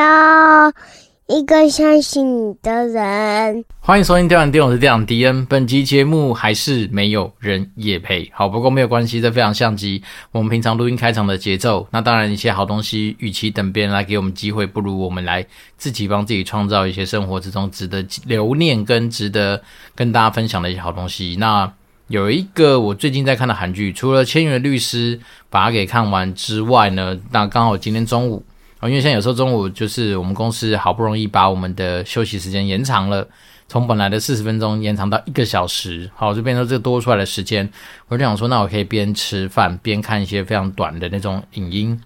也需要一个相信你的人。欢迎收听《电玩店》，我是店长迪恩。本集节目还是没有人业配，好，不过没有关系，这非常像极我们平常录音开场的节奏。那当然，一些好东西，与其等别人来给我们机会，不如我们来自己帮自己创造一些生活之中值得留念跟值得跟大家分享的一些好东西。那有一个我最近在看的韩剧，除了《千元律师》把它给看完之外呢，那刚好今天中午啊，因为现在有时候中午就是我们公司好不容易把我们的休息时间延长了，从本来的四十分钟延长到一个小时，好，就变成这多出来的时间，我就想说，那我可以边吃饭边看一些非常短的那种影音。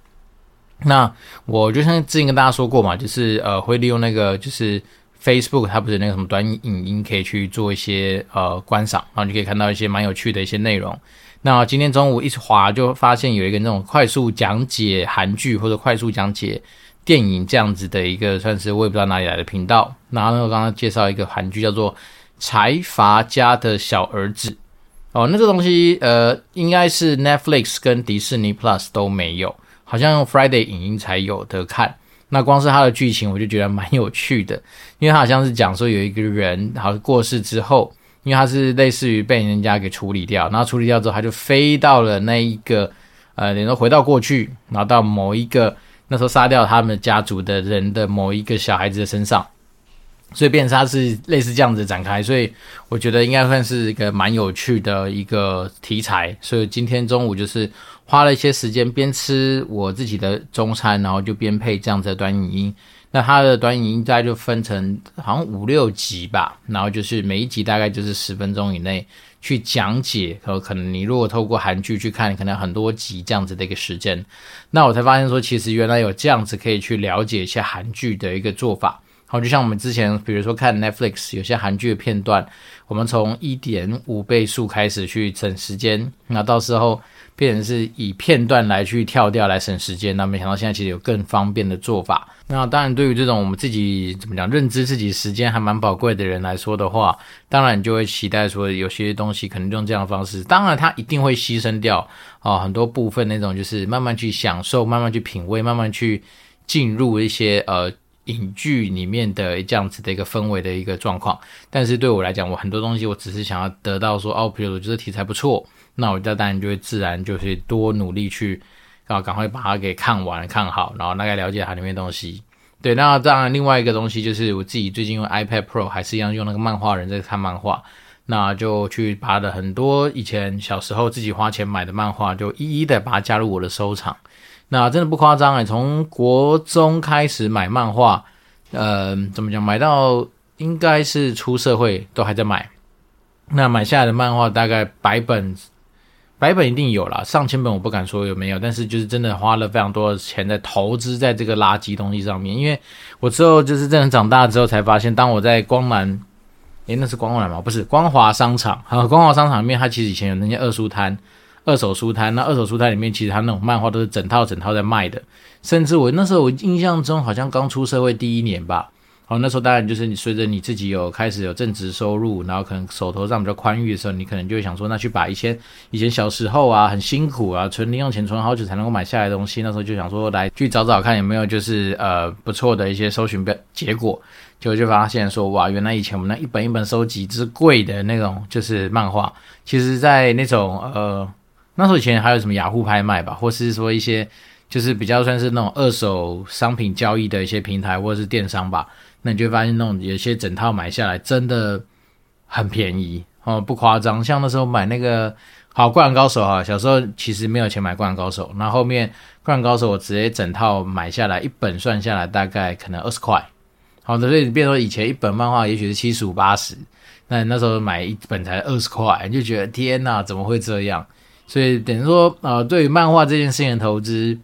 那我就像之前跟大家说过嘛，就是呃会利用那个就是 Facebook 它不是那个什么短影音可以去做一些呃观赏，然后你可以看到一些蛮有趣的一些内容。那今天中午一滑就发现有一个那种快速讲解韩剧或者快速讲解。电影这样子的一个算是我也不知道哪里来的频道，然后呢，我刚刚介绍一个韩剧叫做《财阀家的小儿子》哦，那这个东西呃应该是 Netflix 跟迪士尼 Plus 都没有，好像用 Friday 影音才有得看。那光是它的剧情我就觉得蛮有趣的，因为它好像是讲说有一个人好像过世之后，因为他是类似于被人家给处理掉，然后处理掉之后他就飞到了那一个呃，等于说回到过去，然后到某一个。那时候杀掉他们家族的人的某一个小孩子的身上，所以变成他是类似这样子展开，所以我觉得应该算是一个蛮有趣的一个题材。所以今天中午就是花了一些时间边吃我自己的中餐，然后就边配这样子的短影音。那它的短影音大概就分成好像五六集吧，然后就是每一集大概就是十分钟以内。去讲解，然后可能你如果透过韩剧去看，可能很多集这样子的一个时间，那我才发现说，其实原来有这样子可以去了解一些韩剧的一个做法。好，就像我们之前比如说看 Netflix 有些韩剧的片段，我们从一点五倍速开始去省时间，那到时候。变成是以片段来去跳掉来省时间，那没想到现在其实有更方便的做法。那当然，对于这种我们自己怎么讲，认知自己时间还蛮宝贵的人来说的话，当然你就会期待说有些东西可能用这样的方式。当然，它一定会牺牲掉啊、哦、很多部分那种，就是慢慢去享受、慢慢去品味、慢慢去进入一些呃影剧里面的这样子的一个氛围的一个状况。但是对我来讲，我很多东西我只是想要得到说哦，比如我觉得题材不错。那我这当然就会自然就是多努力去，然后赶快把它给看完看好，然后大概了解它里面东西。对，那当然另外一个东西就是我自己最近用 iPad Pro 还是一样用那个漫画人在看漫画，那就去把的很多以前小时候自己花钱买的漫画，就一一的把它加入我的收藏。那真的不夸张哎，从国中开始买漫画，呃，怎么讲，买到应该是出社会都还在买。那买下来的漫画大概百本。百本一定有啦，上千本我不敢说有没有，但是就是真的花了非常多的钱在投资在这个垃圾东西上面。因为我之后就是真的长大之后才发现，当我在光南，诶，那是光南吗？不是光华商场，哈，光华商场里面它其实以前有那些二书摊、二手书摊，那二手书摊里面其实它那种漫画都是整套整套在卖的，甚至我那时候我印象中好像刚出社会第一年吧。好，那时候当然就是你随着你自己有开始有正职收入，然后可能手头上比较宽裕的时候，你可能就想说，那去把一些以前小时候啊很辛苦啊存零用钱存好久才能够买下来的东西，那时候就想说来去找找看有没有就是呃不错的一些搜寻标结果，结果就发现说哇，原来以前我们那一本一本收集之贵的那种就是漫画，其实在那种呃那时候以前还有什么雅虎拍卖吧，或是说一些就是比较算是那种二手商品交易的一些平台或者是电商吧。那你就会发现，那种有些整套买下来真的很便宜哦，不夸张。像那时候买那个好《灌篮高手》哈，小时候其实没有钱买《灌篮高手》，那后，面《灌篮高手》我直接整套买下来，一本算下来大概可能二十块。好的，所以你变说以前一本漫画也许是七十五八十，那那时候买一本才二十块，你就觉得天哪，怎么会这样？所以等于说，呃，对于漫画这件事情的投资，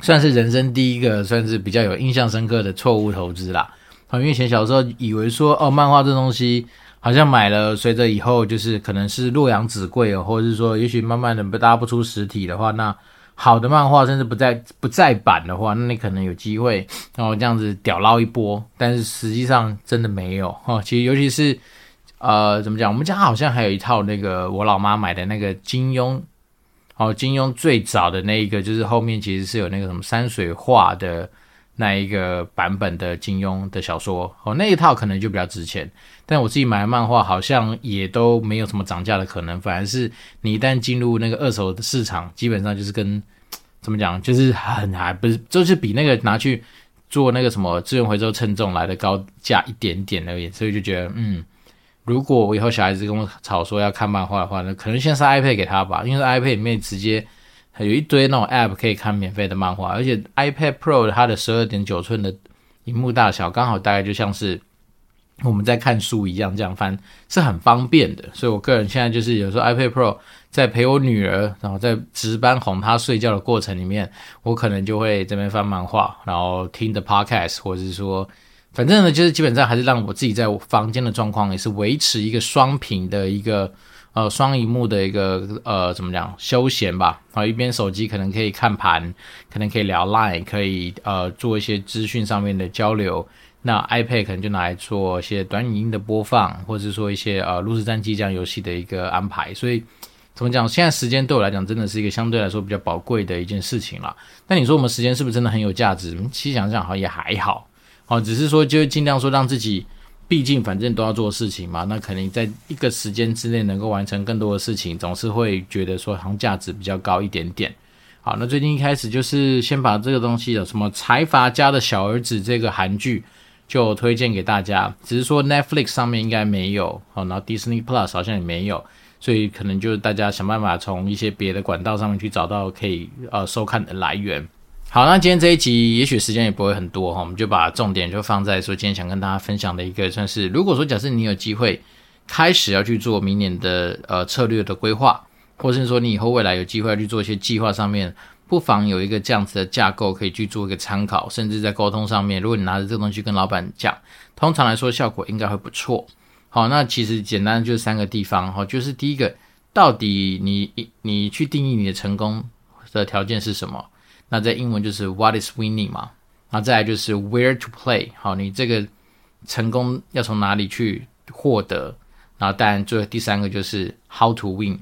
算是人生第一个算是比较有印象深刻的错误投资啦。因为以前小时候以为说哦，漫画这东西好像买了，随着以后就是可能是洛阳纸贵哦，或者是说也许慢慢的不搭不出实体的话，那好的漫画甚至不再不再版的话，那你可能有机会然哦这样子屌捞一波。但是实际上真的没有哦。其实尤其是呃怎么讲，我们家好像还有一套那个我老妈买的那个金庸哦，金庸最早的那一个就是后面其实是有那个什么山水画的。那一个版本的金庸的小说哦，那一套可能就比较值钱。但我自己买的漫画好像也都没有什么涨价的可能，反而是你一旦进入那个二手的市场，基本上就是跟怎么讲，就是很还不是，就是比那个拿去做那个什么资源回收称重来的高价一点点而已。所以就觉得，嗯，如果我以后小孩子跟我吵说要看漫画的话，那可能先是 iPad 给他吧，因为 iPad 里面直接。有一堆那种 App 可以看免费的漫画，而且 iPad Pro 它的十二点九寸的荧幕大小，刚好大概就像是我们在看书一样，这样翻是很方便的。所以我个人现在就是有时候 iPad Pro 在陪我女儿，然后在值班哄她睡觉的过程里面，我可能就会这边翻漫画，然后听的 Podcast，或者是说，反正呢，就是基本上还是让我自己在房间的状况也是维持一个双屏的一个。呃，双荧幕的一个呃，怎么讲休闲吧？啊，一边手机可能可以看盘，可能可以聊 Line，可以呃做一些资讯上面的交流。那 iPad 可能就拿来做一些短影音的播放，或者是说一些呃炉石战记这样游戏的一个安排。所以怎么讲？现在时间对我来讲真的是一个相对来说比较宝贵的一件事情了。但你说我们时间是不是真的很有价值？其实想想好像也还好。哦，只是说就尽量说让自己。毕竟，反正都要做事情嘛，那肯定在一个时间之内能够完成更多的事情，总是会觉得说好像价值比较高一点点。好，那最近一开始就是先把这个东西的什么财阀家的小儿子这个韩剧就推荐给大家，只是说 Netflix 上面应该没有，好，然后 Disney Plus 好像也没有，所以可能就是大家想办法从一些别的管道上面去找到可以呃收看的来源。好，那今天这一集也许时间也不会很多哈，我们就把重点就放在说今天想跟大家分享的一个，算是如果说假设你有机会开始要去做明年的呃策略的规划，或是说你以后未来有机会要去做一些计划上面，不妨有一个这样子的架构可以去做一个参考，甚至在沟通上面，如果你拿着这个东西跟老板讲，通常来说效果应该会不错。好，那其实简单就是三个地方哈，就是第一个，到底你你去定义你的成功的条件是什么？那在英文就是 What is winning 嘛，那再来就是 Where to play，好，你这个成功要从哪里去获得？然后当然最后第三个就是 How to win。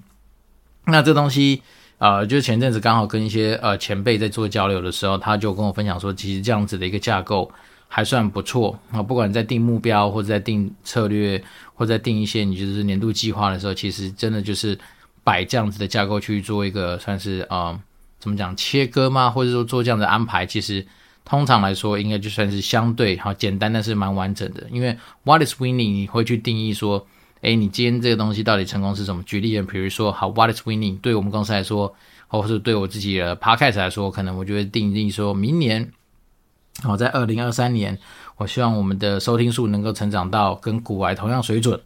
那这东西，呃，就是前阵子刚好跟一些呃前辈在做交流的时候，他就跟我分享说，其实这样子的一个架构还算不错啊。不管在定目标，或者在定策略，或者在定一些你就是年度计划的时候，其实真的就是摆这样子的架构去做一个算是啊。怎么讲切割吗？或者说做这样的安排，其实通常来说应该就算是相对好简单，但是蛮完整的。因为 What is winning？你会去定义说，诶，你今天这个东西到底成功是什么？举例，比如说，好，What is winning？对我们公司来说，或是对我自己的 Podcast 来说，可能我就会定义说明年，好，在二零二三年，我希望我们的收听数能够成长到跟古玩同样水准。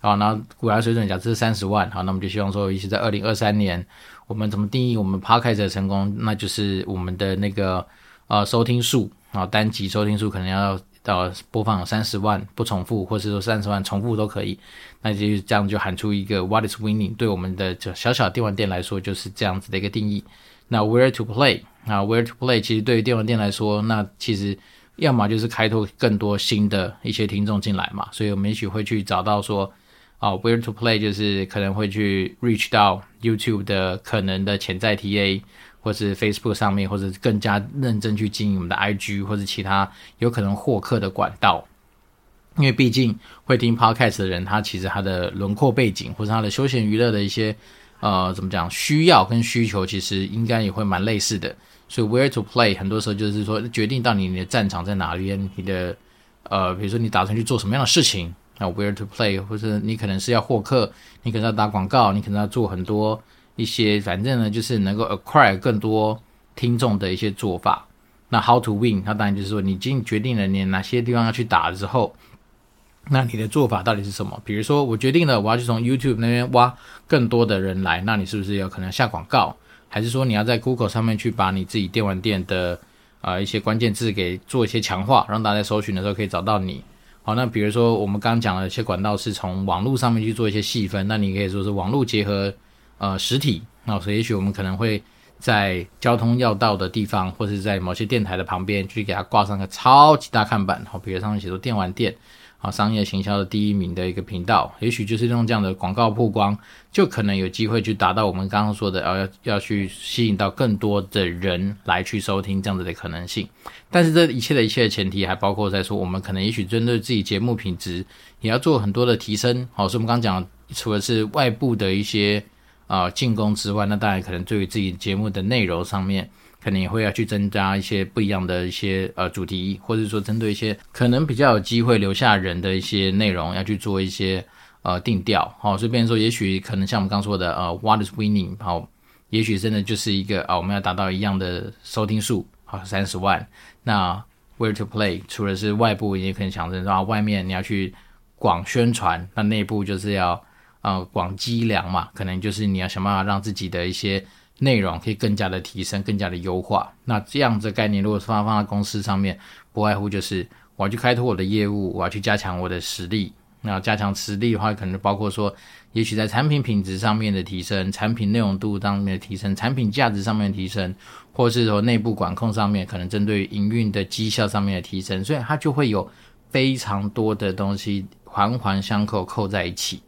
好，那古玩水准假设三十万，好，那我们就希望说，一起在二零二三年。我们怎么定义我们 Podcast 的成功？那就是我们的那个呃收听数啊，单集收听数可能要到播放三十万不重复，或是说三十万重复都可以。那就这样就喊出一个 What is winning？对我们的就小小电玩店来说就是这样子的一个定义。那 Where to play？啊，Where to play？其实对于电玩店来说，那其实要么就是开拓更多新的一些听众进来嘛。所以我们也许会去找到说。啊，Where to play 就是可能会去 reach 到 YouTube 的可能的潜在 TA，或是 Facebook 上面，或者更加认真去经营我们的 IG 或者其他有可能获客的管道。因为毕竟会听 Podcast 的人，他其实他的轮廓背景或者他的休闲娱乐的一些呃怎么讲需要跟需求，其实应该也会蛮类似的。所以 Where to play 很多时候就是说决定到你你的战场在哪边，你的呃比如说你打算去做什么样的事情。那 where to play，或者你可能是要获客，你可能要打广告，你可能要做很多一些，反正呢就是能够 acquire 更多听众的一些做法。那 how to win，那当然就是说你已经决定了你哪些地方要去打了之后，那你的做法到底是什么？比如说我决定了我要去从 YouTube 那边挖更多的人来，那你是不是有可能下广告？还是说你要在 Google 上面去把你自己电玩店的啊、一些关键字给做一些强化，让大家搜寻的时候可以找到你？好，那比如说我们刚刚讲了一些管道是从网络上面去做一些细分，那你可以说是网络结合呃实体，那所以也许我们可能会在交通要道的地方，或是在某些电台的旁边去给它挂上个超级大看板，好，比如上面写着电玩店，啊商业行销的第一名的一个频道，也许就是用这样的广告曝光，就可能有机会去达到我们刚刚说的，要要要去吸引到更多的人来去收听这样子的可能性。但是这一切的一切的前提，还包括在说，我们可能也许针对自己节目品质，也要做很多的提升。好，所以我们刚讲，除了是外部的一些啊进攻之外，那当然可能对于自己节目的内容上面。可能也会要去增加一些不一样的一些呃主题，或者说针对一些可能比较有机会留下人的一些内容，要去做一些呃定调。好、哦，所以变说，也许可能像我们刚说的呃，What is winning？好、也许真的就是一个啊、我们要达到一样的收听数，好三十万。那 Where to play？除了是外部，也可能想着说外面你要去广宣传，那内部就是要呃广积粮嘛，可能就是你要想办法让自己的一些。内容可以更加的提升，更加的优化。那这样子概念，如果是放放在公司上面，不外乎就是我要去开拓我的业务，我要去加强我的实力。那加强实力的话，可能包括说，也许在产品品质上面的提升，产品内容度上面的提升，产品价值上面的提升，或是说内部管控上面，可能针对营运的绩效上面的提升。所以它就会有非常多的东西环环相扣，扣在一起。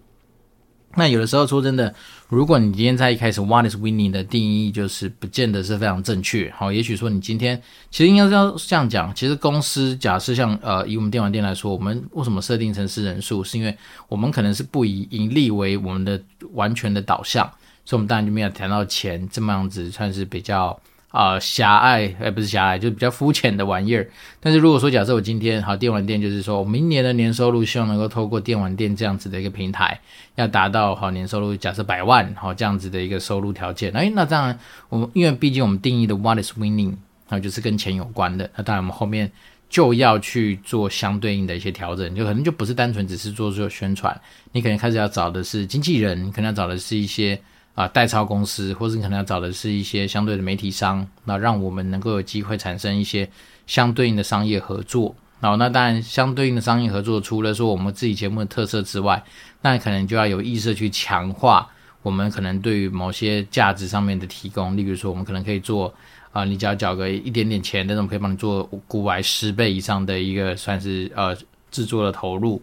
那有的时候说真的，如果你今天在一开始 “What is winning” 的定义就是不见得是非常正确。好，也许说你今天其实应该是要这样讲，其实公司假设像呃以我们电玩店来说，我们为什么设定成是人数，是因为我们可能是不以盈利为我们的完全的导向，所以我们当然就没有谈到钱这么样子，算是比较。啊、狭隘，哎，不是狭隘，就是比较肤浅的玩意儿。但是如果说假设我今天好电玩店，就是说我明年的年收入希望能够透过电玩店这样子的一个平台，要达到好年收入，假设百万，好这样子的一个收入条件。哎，那当然我们因为毕竟我们定义的 What is winning，那，就是跟钱有关的。那当然我们后面就要去做相对应的一些调整，就可能就不是单纯只是做做宣传，你可能开始要找的是经纪人，可能要找的是一些。啊，代操公司，或是可能要找的是一些相对的媒体商，那让我们能够有机会产生一些相对应的商业合作。然后，那当然，相对应的商业合作，除了说我们自己节目的特色之外，那可能就要有意识去强化我们可能对于某些价值上面的提供。例如说，我们可能可以做啊，你只要缴个一点点钱，那种可以帮你做股外十倍以上的一个算是呃制作的投入。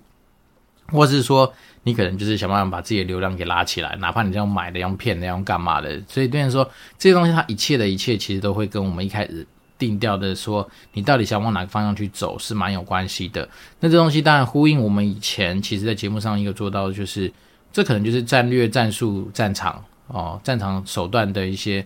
或是说，你可能就是想办法把自己的流量给拉起来，哪怕你这样买的、用骗的、用干嘛的，所以变成说这些东西，它一切的一切，其实都会跟我们一开始定调的说，你到底想往哪个方向去走，是蛮有关系的。那这东西当然呼应我们以前其实在节目上一个做到，就是这可能就是战略、战术、战场哦，战场手段的一些。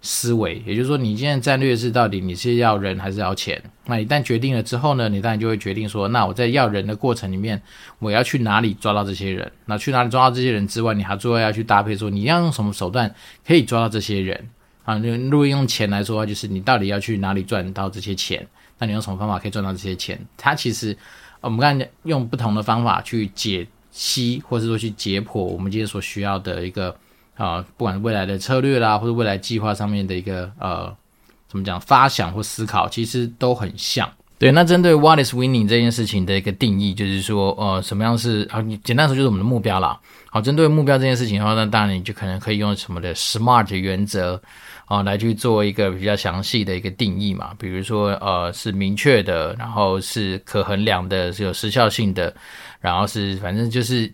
思维，也就是说，你现在战略是到底你是要人还是要钱？那一旦决定了之后呢，你当然就会决定说，那我在要人的过程里面，我要去哪里抓到这些人？那去哪里抓到这些人之外，你还最后要去搭配说，你要用什么手段可以抓到这些人？啊，如果用钱来说的话，就是你到底要去哪里赚到这些钱？那你用什么方法可以赚到这些钱？它其实我们刚才用不同的方法去解析，或者说去解剖我们今天所需要的一个。啊，不管是未来的策略啦，或者未来计划上面的一个呃，怎么讲发想或思考，其实都很像。对，那针对 What is winning 这件事情的一个定义，就是说，呃，什么样是啊？你简单说就是我们的目标啦。好，针对目标这件事情的话，那当然你就可能可以用什么的 SMART 原则啊来去做一个比较详细的一个定义嘛。比如说，呃，是明确的，然后是可衡量的，是有时效性的，然后是反正就是。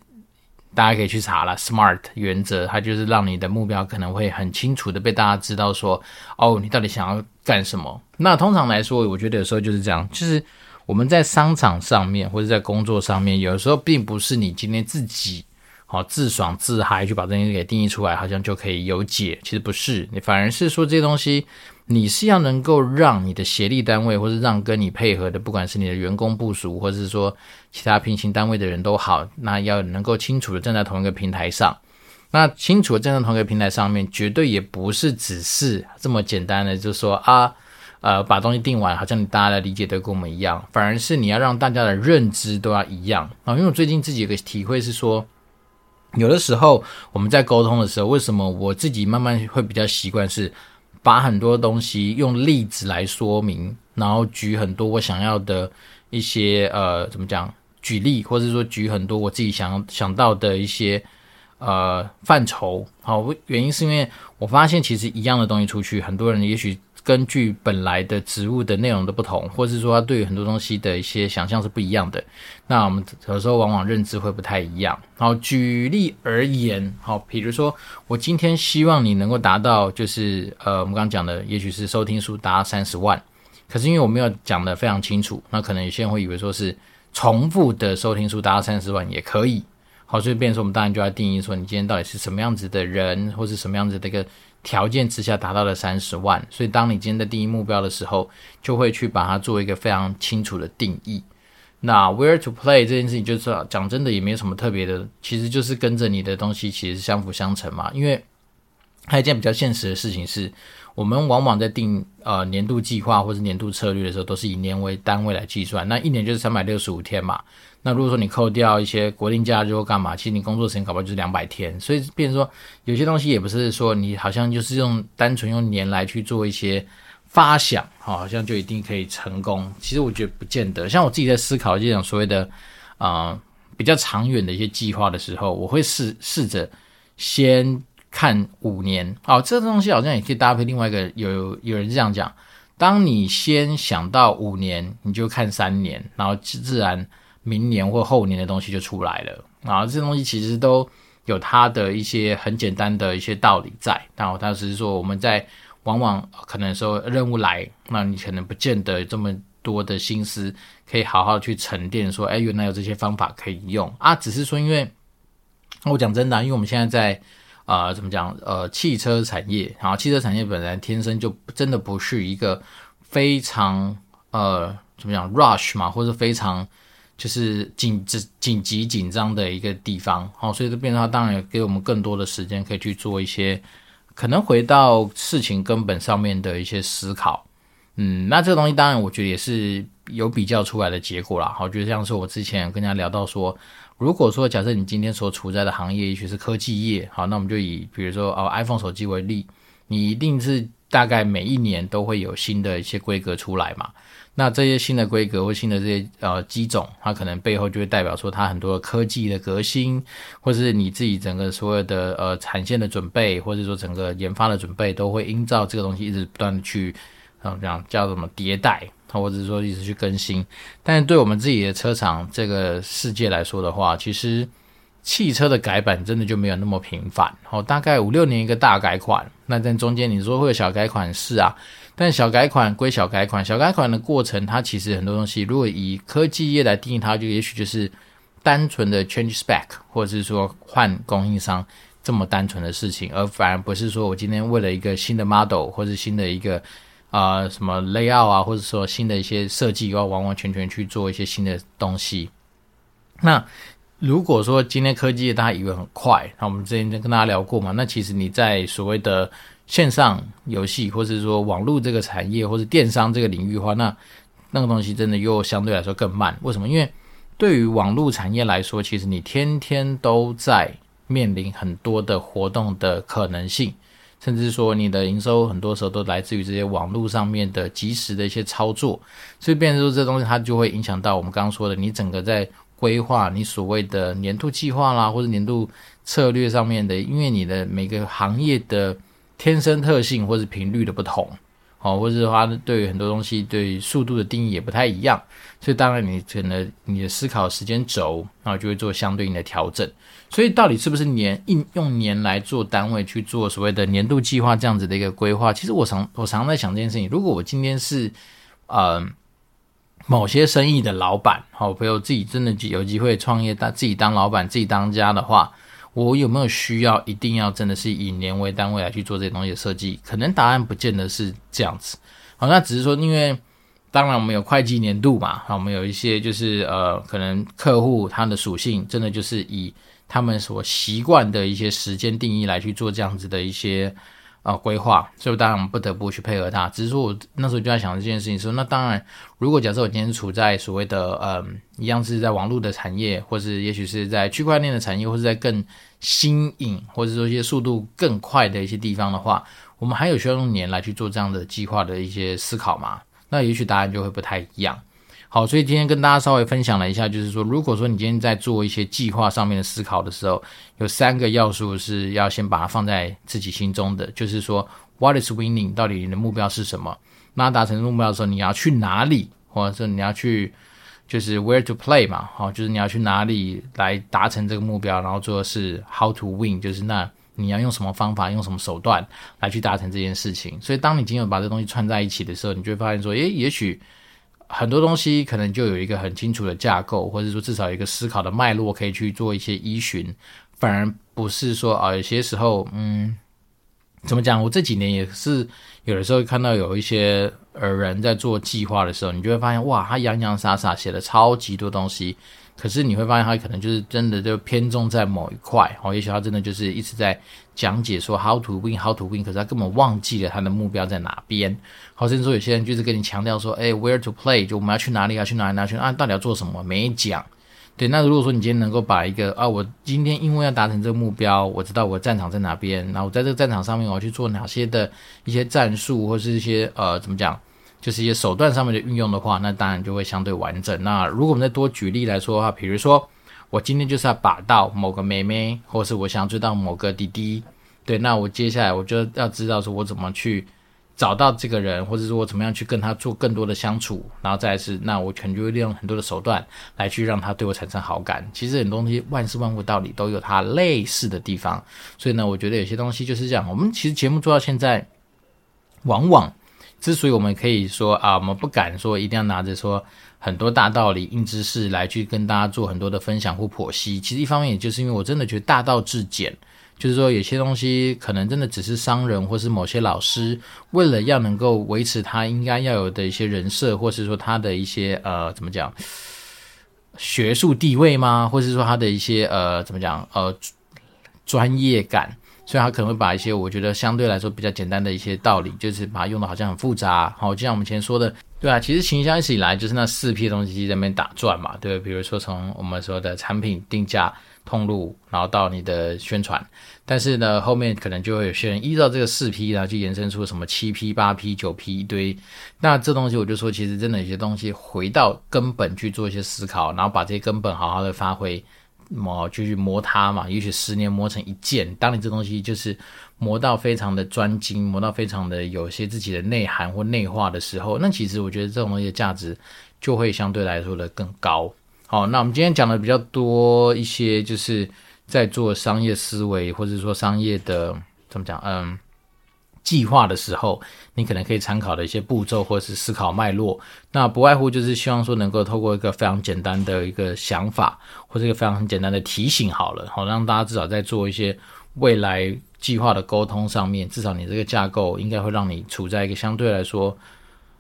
大家可以去查了，SMART 原则，它就是让你的目标可能会很清楚的被大家知道说，哦，你到底想要干什么？那通常来说，我觉得有时候就是这样，就是我们在商场上面或者在工作上面，有时候并不是你今天自己好自爽自嗨去把这东西给定义出来，好像就可以有解，其实不是，你反而是说这些东西。你是要能够让你的协力单位，或是让跟你配合的，不管是你的员工部署，或是说其他平行单位的人都好，那要能够清楚的站在同一个平台上。那清楚的站在同一个平台上面，绝对也不是只是这么简单的，就是说啊，呃，把东西定完，好像大家的理解都跟我们一样，反而是你要让大家的认知都要一样啊。因为我最近自己有个体会是说，有的时候我们在沟通的时候，为什么我自己慢慢会比较习惯是。把很多东西用例子来说明，然后举很多我想要的一些呃，怎么讲？举例，或者说举很多我自己想想到的一些呃范畴。好，原因是因为我发现其实一样的东西出去，很多人也许根据本来的植物的内容的不同，或是说他对于很多东西的一些想象是不一样的，那我们有时候往往认知会不太一样。好，举例而言，好，比如说我今天希望你能够达到，就是呃，我们刚刚讲的，也许是收听数达到三十万，可是因为我没有讲得非常清楚，那可能有些人会以为说是重复的收听数达到三十万也可以。好，所以变成说我们当然就要定义说，你今天到底是什么样子的人，或是什么样子的一个。条件之下达到了三十万，所以当你今天在定义目标的时候，就会去把它做一个非常清楚的定义。那 where to play 这件事情，就是讲真的也没有什么特别的，其实就是跟着你的东西其实相辅相成嘛。因为还有一件比较现实的事情是，我们往往在定呃年度计划或者年度策略的时候，都是以年为单位来计算，那一年就是三百六十五天嘛。那如果说你扣掉一些国定假日或干嘛，其实你工作时间搞不好就是两百天，所以变成说有些东西也不是说你好像就是用单纯用年来去做一些发想，好像就一定可以成功。其实我觉得不见得。像我自己在思考这种所谓的啊、比较长远的一些计划的时候，我会试试着先看五年。哦，这个东西好像也可以搭配另外一个，有有人这样讲，当你先想到五年，你就看三年，然后自然。明年或后年的东西就出来了啊！这东西其实都有它的一些很简单的一些道理在。然后它只是说我们在往往可能说任务来，那你可能不见得这么多的心思可以好好去沉淀。说，哎，原来有这些方法可以用啊！只是说，因为我讲真的，因为我们现在在啊、怎么讲？呃，汽车产业，然后汽车产业本来天生就真的不是一个非常呃，怎么讲，rush 嘛，或者非常。就是紧紧紧急紧张的一个地方，好，所以这变成它当然也给我们更多的时间，可以去做一些可能回到事情根本上面的一些思考。嗯，那这个东西当然我觉得也是有比较出来的结果啦。好，就像是我之前跟大家聊到说，如果说假设你今天所处在的行业也许是科技业，好，那我们就以比如说哦 iPhone 手机为例，你一定是大概每一年都会有新的一些规格出来嘛。那这些新的规格或新的这些呃机种，它可能背后就会代表说它很多科技的革新，或是你自己整个所有的呃产线的准备，或者说整个研发的准备，都会依照这个东西一直不断的去，嗯，这样叫什么迭代，或者是说一直去更新。但是对我们自己的车厂这个世界来说的话，其实汽车的改版真的就没有那么频繁，哦，大概五六年一个大改款，那在中间你说会有小改款是啊。但小改款归小改款，小改款的过程，它其实很多东西，如果以科技业来定义它，就也许就是单纯的 change spec，或者是说换供应商这么单纯的事情，而反而不是说我今天为了一个新的 model 或者新的一个啊、什么 layout 啊，或者说新的一些设计，要完完全全去做一些新的东西。那如果说今天科技大家以为很快，那我们之前就跟大家聊过嘛，那其实你在所谓的线上游戏，或是说网络这个产业，或者电商这个领域的话，那那个东西真的又相对来说更慢。为什么？因为对于网络产业来说，其实你天天都在面临很多的活动的可能性，甚至说你的营收很多时候都来自于这些网络上面的及时的一些操作，所以变成说这东西它就会影响到我们刚刚说的，你整个在规划你所谓的年度计划啦，或者年度策略上面的，因为你的每个行业的。天生特性或是频率的不同，哦，或者是话对于很多东西对于速度的定义也不太一样，所以当然你可能你的思考时间轴，然后就会做相对应的调整。所以到底是不是年应用年来做单位去做所谓的年度计划这样子的一个规划？其实我常我常在想这件事情。如果我今天是呃某些生意的老板，好，朋友自己真的有机会创业，当自己当老板，自己当家的话。我有没有需要一定要真的是以年为单位来去做这些东西的设计？可能答案不见得是这样子。好，那只是说，因为当然我们有会计年度嘛，好，我们有一些就是呃，可能客户他的属性真的就是以他们所习惯的一些时间定义来去做这样子的一些。啊，规划，所以当然我们不得不去配合它。只是说我那时候就在想这件事情，说那当然，如果假设我今天处在所谓的嗯，一样是在网络的产业，或是也许是在区块链的产业，或是在更新颖，或者说一些速度更快的一些地方的话，我们还有需要用年来去做这样的计划的一些思考吗？那也许答案就会不太一样。好，所以今天跟大家稍微分享了一下，就是说，如果说你今天在做一些计划上面的思考的时候，有三个要素是要先把它放在自己心中的，就是说 What is winning？到底你的目标是什么？那达成目标的时候，你要去哪里？或者是你要去，就是 Where to play 嘛？好，就是你要去哪里来达成这个目标？然后做的是 How to win，就是那你要用什么方法，用什么手段来去达成这件事情？所以，当你今天把这东西串在一起的时候，你就会发现说，诶，也许很多东西可能就有一个很清楚的架构，或者说至少有一个思考的脉络可以去做一些依循，反而不是说啊，有些时候，嗯。怎么讲？我这几年也是有的时候看到有一些呃人在做计划的时候，你就会发现哇，他洋洋洒洒写了超级多东西，可是你会发现他可能就是真的就偏重在某一块哦，也许他真的就是一直在讲解说 how to win how to win，可是他根本忘记了他的目标在哪边。好，甚至说有些人就是跟你强调说，哎，where to play，就我们要去哪里，要去哪里，哪里去啊？到底要做什么？没讲。对，那如果说你今天能够把一个啊，我今天因为要达成这个目标，我知道我的战场在哪边，然后我在这个战场上面我要去做哪些的一些战术，或是一些呃怎么讲，就是一些手段上面的运用的话，那当然就会相对完整。那如果我们再多举例来说的话，比如说我今天就是要把到某个妹妹，或是我想追到某个弟弟，对，那我接下来我就要知道说我怎么去。找到这个人，或者说我怎么样去跟他做更多的相处，然后再是，那我可能就会利用很多的手段来去让他对我产生好感。其实很多东西万事万物道理都有它类似的地方，所以呢，我觉得有些东西就是这样。我们其实节目做到现在，往往之所以我们可以说啊，我们不敢说一定要拿着说很多大道理、硬知识来去跟大家做很多的分享或剖析。其实一方面也就是因为我真的觉得大道至简。就是说，有些东西可能真的只是商人，或是某些老师，为了要能够维持他应该要有的一些人设，或是说他的一些呃，怎么讲，学术地位吗？或是说他的一些呃，怎么讲，呃，专业感，所以他可能会把一些我觉得相对来说比较简单的一些道理，就是把它用的好像很复杂。好，就像我们前说的，对啊，其实行销一直以来就是那四批东西在那边打转嘛，对，比如说从我们说的产品定价。通路，然后到你的宣传，但是呢，后面可能就会有些人依照这个四批然后去延伸出什么七 P、八 P、九 P 一堆。那这东西我就说，其实真的有些东西回到根本去做一些思考，然后把这些根本好好的发挥，磨就去磨它嘛。也许十年磨成一剑，当你这东西就是磨到非常的专精，磨到非常的有些自己的内涵或内化的时候，那其实我觉得这种东西的价值就会相对来说的更高。好，那我们今天讲的比较多一些，就是在做商业思维或者说商业的怎么讲，嗯，计划的时候，你可能可以参考的一些步骤或者是思考脉络。那不外乎就是希望说能够透过一个非常简单的一个想法，或者一个非常很简单的提醒，好了，好让大家至少在做一些未来计划的沟通上面，至少你这个架构应该会让你处在一个相对来说。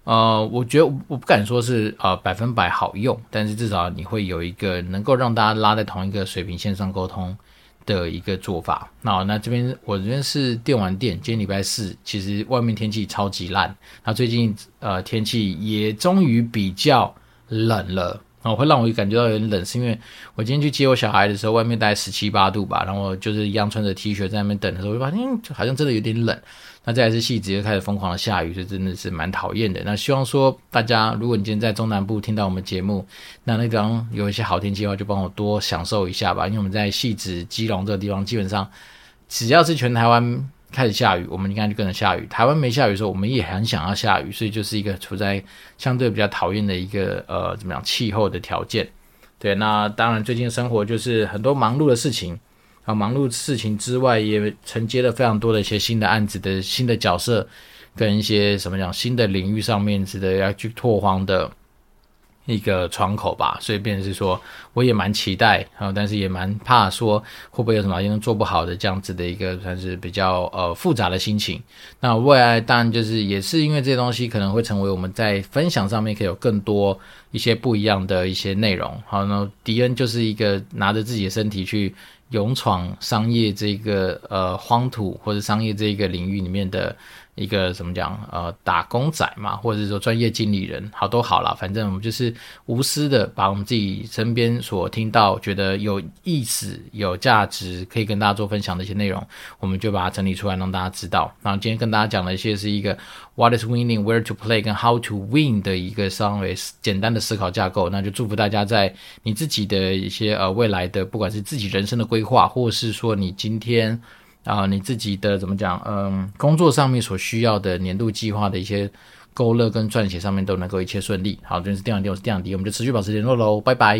呃，我觉得我不敢说是呃百分百好用，但是至少你会有一个能够让大家拉在同一个水平线上沟通的一个做法。那那这边我这边是电玩店，今天礼拜四，其实外面天气超级烂。那最近呃天气也终于比较冷了，然后会让我感觉到有点冷，是因为我今天去接我小孩的时候，外面大概十七八度吧，然后就是一样穿着 T 恤在那边等的时候，我就发现好像真的有点冷。那再来是汐止又开始疯狂的下雨，这真的是蛮讨厌的。那希望说大家，如果你今天在中南部听到我们节目，那那地方有一些好天气的话，就帮我多享受一下吧。因为我们在汐止、基隆这个地方，基本上只要是全台湾开始下雨，我们应该就跟着下雨。台湾没下雨的时候，我们也很想要下雨，所以就是一个处在相对比较讨厌的一个呃怎么样气候的条件。对，那当然最近生活就是很多忙碌的事情。啊，忙碌事情之外，也承接了非常多的一些新的案子的新的角色，跟一些什么讲新的领域上面值得要去拓荒的一个窗口吧。所以，便是说，我也蛮期待啊，但是也蛮怕说会不会有什么因为做不好的这样子的一个算是比较呃复杂的心情。那未来当然就是也是因为这些东西可能会成为我们在分享上面可以有更多一些不一样的一些内容。好，那迪恩就是一个拿着自己的身体去。勇闯商业这个呃荒土或者商业这个领域里面的一个怎么讲呃打工仔嘛，或者是说专业经理人，好都好啦，反正我们就是无私的把我们自己身边所听到觉得有意思、有价值，可以跟大家做分享的一些内容，我们就把它整理出来让大家知道。然后今天跟大家讲的一些是一个 What is winning, Where to play 跟 How to win 的一个稍微简单的思考架构。那就祝福大家在你自己的一些呃未来的不管是自己人生的规划，或是说你今天啊，你自己的怎么讲？嗯，工作上面所需要的年度计划的一些勾勒跟撰写上面都能够一切顺利。好，这边是这样，我是这样。第，我们就持续保持联络喽。拜拜。